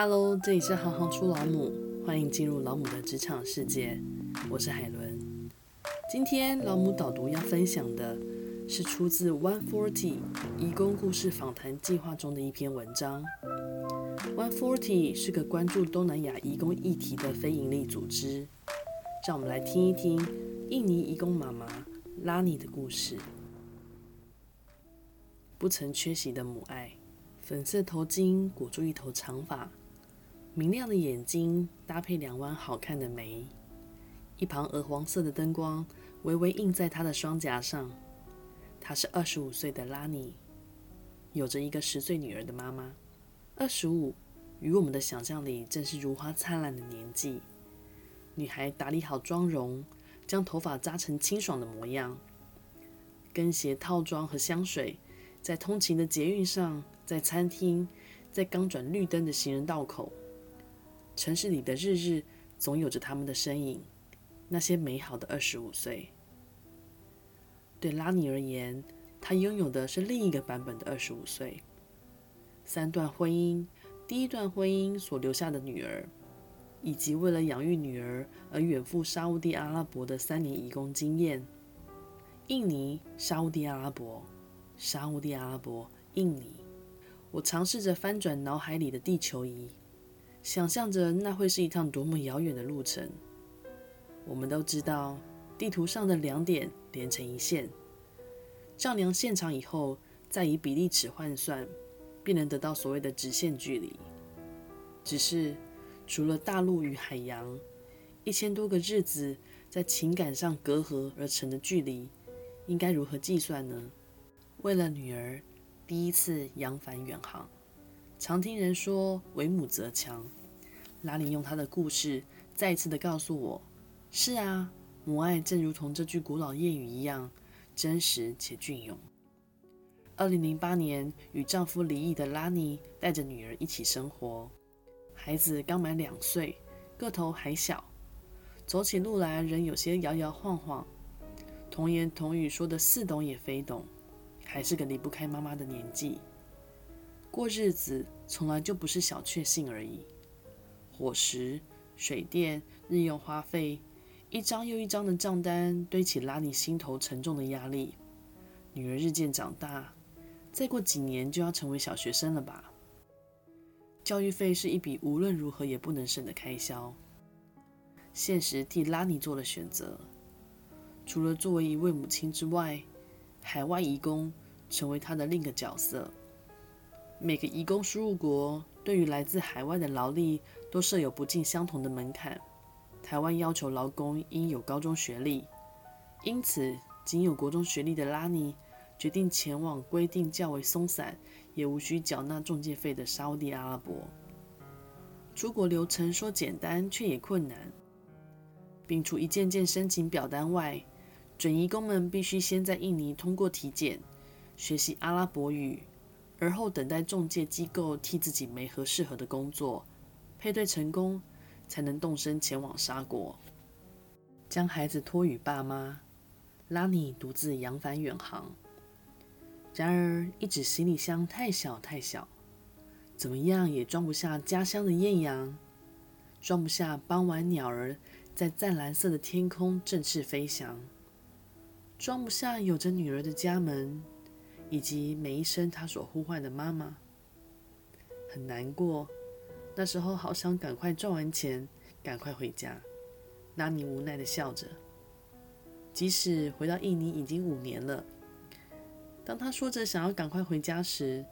Hello，这里是行行出老母，欢迎进入老母的职场世界。我是海伦。今天老母导读要分享的是出自 One Forty 移工故事访谈计划中的一篇文章。One Forty 是个关注东南亚移工议题的非营利组织。让我们来听一听印尼移工妈妈拉尼的故事。不曾缺席的母爱。粉色头巾裹住一头长发，明亮的眼睛搭配两弯好看的眉，一旁鹅黄色的灯光微微映在她的双颊上。她是二十五岁的拉尼，有着一个十岁女儿的妈妈。二十五，与我们的想象里正是如花灿烂的年纪。女孩打理好妆容，将头发扎成清爽的模样，跟鞋、套装和香水，在通勤的捷运上。在餐厅，在刚转绿灯的行人道口，城市里的日日总有着他们的身影。那些美好的二十五岁，对拉尼而言，他拥有的是另一个版本的二十五岁。三段婚姻，第一段婚姻所留下的女儿，以及为了养育女儿而远赴沙乌地阿拉伯的三年移工经验。印尼、沙乌地阿拉伯、沙乌地阿拉伯、印尼。我尝试着翻转脑海里的地球仪，想象着那会是一趟多么遥远的路程。我们都知道，地图上的两点连成一线，丈量现场以后，再以比例尺换算，便能得到所谓的直线距离。只是，除了大陆与海洋，一千多个日子在情感上隔阂而成的距离，应该如何计算呢？为了女儿。第一次扬帆远航，常听人说“为母则强”。拉尼用她的故事再一次的告诉我：“是啊，母爱正如同这句古老谚语一样，真实且隽永。”二零零八年，与丈夫离异的拉尼带着女儿一起生活，孩子刚满两岁，个头还小，走起路来仍有些摇摇晃晃，童言童语说得似懂也非懂。还是个离不开妈妈的年纪，过日子从来就不是小确幸而已。伙食、水电、日用花费，一张又一张的账单堆起，拉尼心头沉重的压力。女儿日渐长大，再过几年就要成为小学生了吧？教育费是一笔无论如何也不能省的开销。现实替拉尼做了选择，除了作为一位母亲之外。海外移工成为他的另一个角色。每个移工输入国对于来自海外的劳力都设有不尽相同的门槛。台湾要求劳工应有高中学历，因此仅有国中学历的拉尼决定前往规定较为松散，也无需缴纳中介费的沙乌地阿拉伯。出国流程说简单，却也困难。摒除一件件申请表单外，准移工们必须先在印尼通过体检，学习阿拉伯语，而后等待中介机构替自己没合适合的工作，配对成功，才能动身前往沙国，将孩子托与爸妈。拉尼独自扬帆远航，然而一纸行李箱太小太小，怎么样也装不下家乡的艳阳，装不下傍晚鸟儿在湛蓝色的天空振翅飞翔。装不下有着女儿的家门，以及每一声他所呼唤的妈妈。很难过，那时候好想赶快赚完钱，赶快回家。拉尼无奈地笑着。即使回到印尼已经五年了，当他说着想要赶快回家时，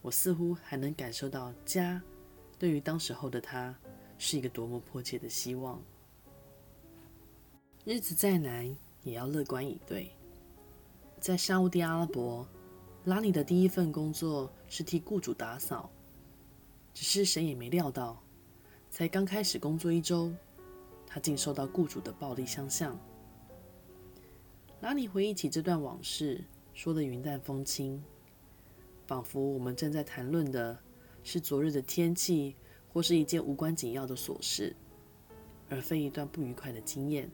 我似乎还能感受到家对于当时候的他是一个多么迫切的希望。日子再难，也要乐观以对。在沙乌地阿拉伯，拉尼的第一份工作是替雇主打扫。只是谁也没料到，才刚开始工作一周，他竟受到雇主的暴力相向。拉尼回忆起这段往事，说得云淡风轻，仿佛我们正在谈论的是昨日的天气，或是一件无关紧要的琐事，而非一段不愉快的经验。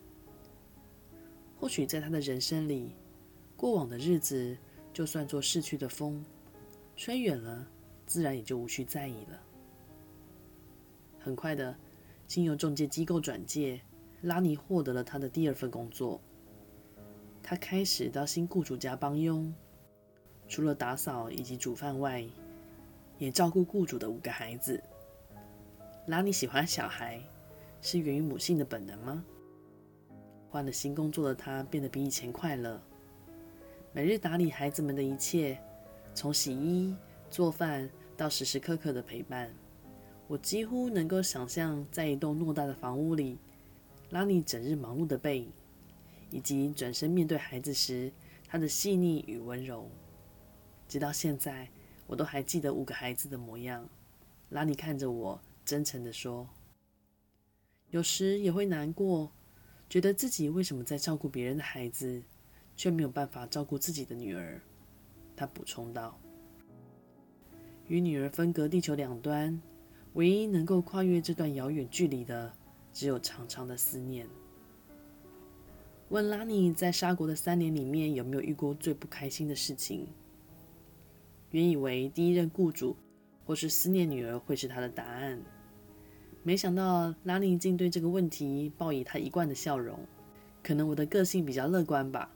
或许在他的人生里，过往的日子就算作逝去的风，吹远了，自然也就无需在意了。很快的，经由中介机构转介，拉尼获得了他的第二份工作。他开始到新雇主家帮佣，除了打扫以及煮饭外，也照顾雇主的五个孩子。拉尼喜欢小孩，是源于母性的本能吗？换了新工作的他变得比以前快乐，每日打理孩子们的一切，从洗衣、做饭到时时刻刻的陪伴。我几乎能够想象，在一栋偌大的房屋里，拉尼整日忙碌的背影，以及转身面对孩子时他的细腻与温柔。直到现在，我都还记得五个孩子的模样。拉尼看着我，真诚地说：“有时也会难过。”觉得自己为什么在照顾别人的孩子，却没有办法照顾自己的女儿？他补充道：“与女儿分隔地球两端，唯一能够跨越这段遥远距离的，只有长长的思念。”问拉尼在沙国的三年里面有没有遇过最不开心的事情？原以为第一任雇主或是思念女儿会是他的答案。没想到拉尼竟对这个问题报以他一贯的笑容。可能我的个性比较乐观吧，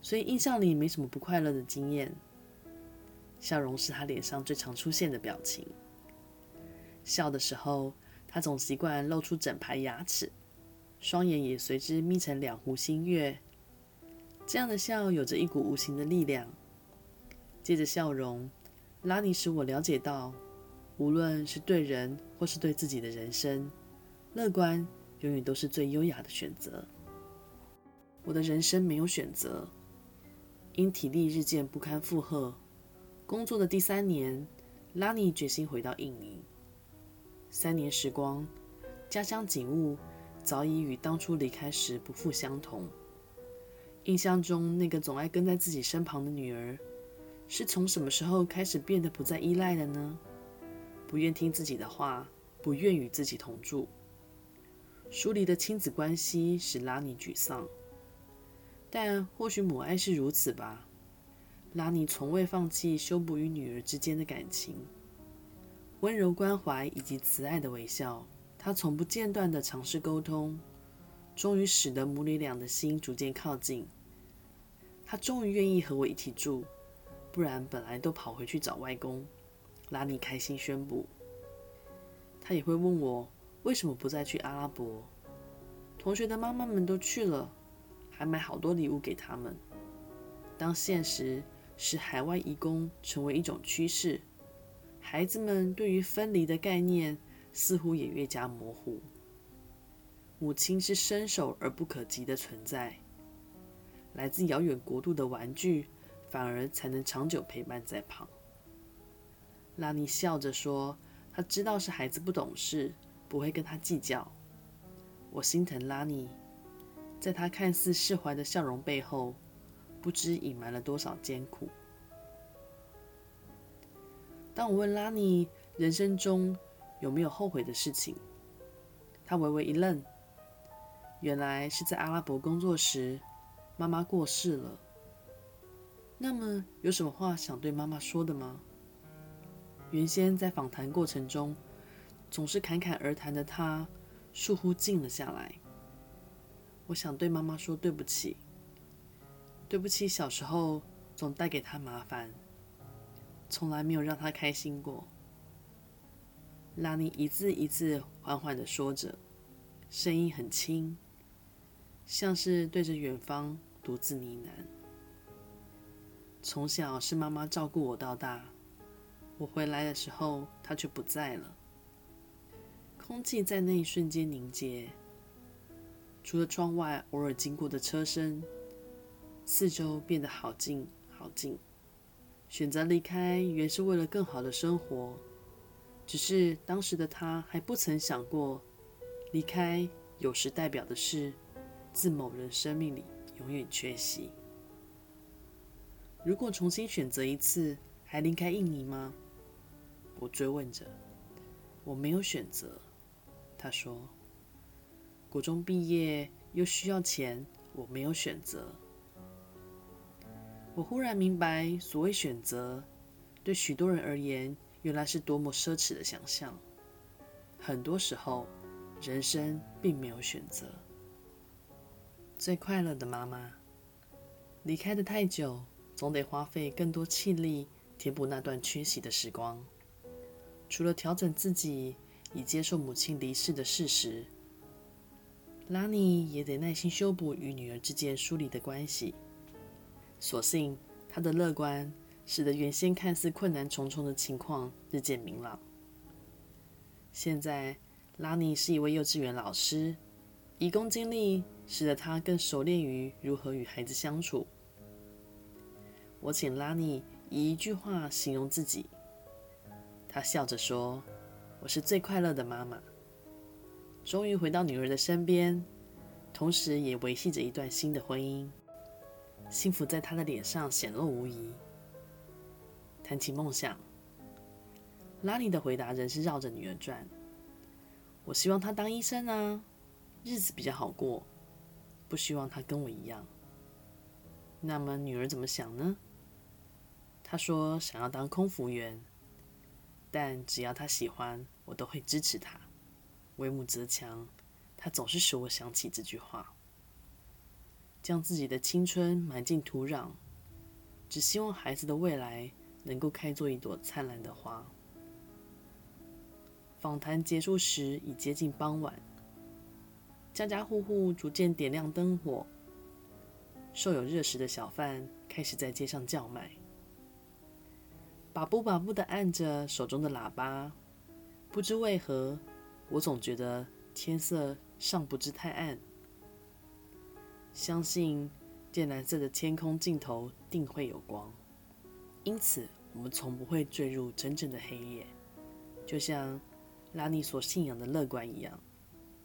所以印象里没什么不快乐的经验。笑容是他脸上最常出现的表情。笑的时候，他总习惯露出整排牙齿，双眼也随之眯成两弧新月。这样的笑有着一股无形的力量。借着笑容，拉尼使我了解到。无论是对人或是对自己的人生，乐观永远都是最优雅的选择。我的人生没有选择，因体力日渐不堪负荷，工作的第三年，拉尼决心回到印尼。三年时光，家乡景物早已与当初离开时不复相同。印象中那个总爱跟在自己身旁的女儿，是从什么时候开始变得不再依赖了呢？不愿听自己的话，不愿与自己同住，疏离的亲子关系使拉尼沮丧。但或许母爱是如此吧。拉尼从未放弃修补与女儿之间的感情，温柔关怀以及慈爱的微笑，他从不间断的尝试沟通，终于使得母女俩的心逐渐靠近。他终于愿意和我一起住，不然本来都跑回去找外公。拉尼开心宣布，他也会问我为什么不再去阿拉伯。同学的妈妈们都去了，还买好多礼物给他们。当现实使海外移工成为一种趋势，孩子们对于分离的概念似乎也越加模糊。母亲是伸手而不可及的存在，来自遥远国度的玩具反而才能长久陪伴在旁。拉尼笑着说：“他知道是孩子不懂事，不会跟他计较。”我心疼拉尼，在他看似释怀的笑容背后，不知隐瞒了多少艰苦。当我问拉尼人生中有没有后悔的事情，他微微一愣。原来是在阿拉伯工作时，妈妈过世了。那么，有什么话想对妈妈说的吗？原先在访谈过程中总是侃侃而谈的他，倏忽静了下来。我想对妈妈说对不起，对不起，小时候总带给她麻烦，从来没有让她开心过。拉尼一字一字缓缓的说着，声音很轻，像是对着远方独自呢喃。从小是妈妈照顾我到大。我回来的时候，她却不在了。空气在那一瞬间凝结，除了窗外偶尔经过的车声，四周变得好静好静。选择离开，原是为了更好的生活，只是当时的他还不曾想过，离开有时代表的是自某人生命里永远缺席。如果重新选择一次，还离开印尼吗？我追问着：“我没有选择。”他说：“国中毕业又需要钱，我没有选择。”我忽然明白，所谓选择，对许多人而言，原来是多么奢侈的想象。很多时候，人生并没有选择。最快乐的妈妈，离开得太久，总得花费更多气力填补那段缺席的时光。除了调整自己，以接受母亲离世的事实，拉尼也得耐心修补与女儿之间疏离的关系。所幸，她的乐观使得原先看似困难重重的情况日渐明朗。现在，拉尼是一位幼稚园老师，移工经历使得她更熟练于如何与孩子相处。我请拉尼以一句话形容自己，她笑着说：“我是最快乐的妈妈。”终于回到女儿的身边，同时也维系着一段新的婚姻。幸福在她的脸上显露无遗。谈起梦想，拉尼的回答仍是绕着女儿转。我希望她当医生啊，日子比较好过。不希望她跟我一样。那么女儿怎么想呢？她说想要当空服员，但只要她喜欢，我都会支持她。为母则强，他总是使我想起这句话。将自己的青春埋进土壤，只希望孩子的未来能够开作一朵灿烂的花。访谈结束时已接近傍晚，家家户户逐渐点亮灯火，受有热食的小贩开始在街上叫卖，把不把不的按着手中的喇叭。不知为何。我总觉得天色尚不知太暗，相信靛蓝色的天空尽头定会有光，因此我们从不会坠入真正的黑夜。就像拉尼所信仰的乐观一样，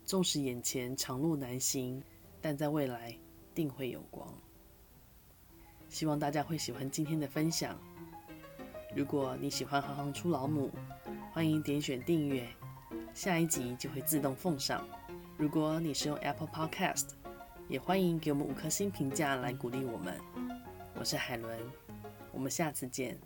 纵使眼前长路难行，但在未来定会有光。希望大家会喜欢今天的分享。如果你喜欢行行出老母，欢迎点选订阅。下一集就会自动奉上。如果你是用 Apple Podcast，也欢迎给我们五颗星评价来鼓励我们。我是海伦，我们下次见。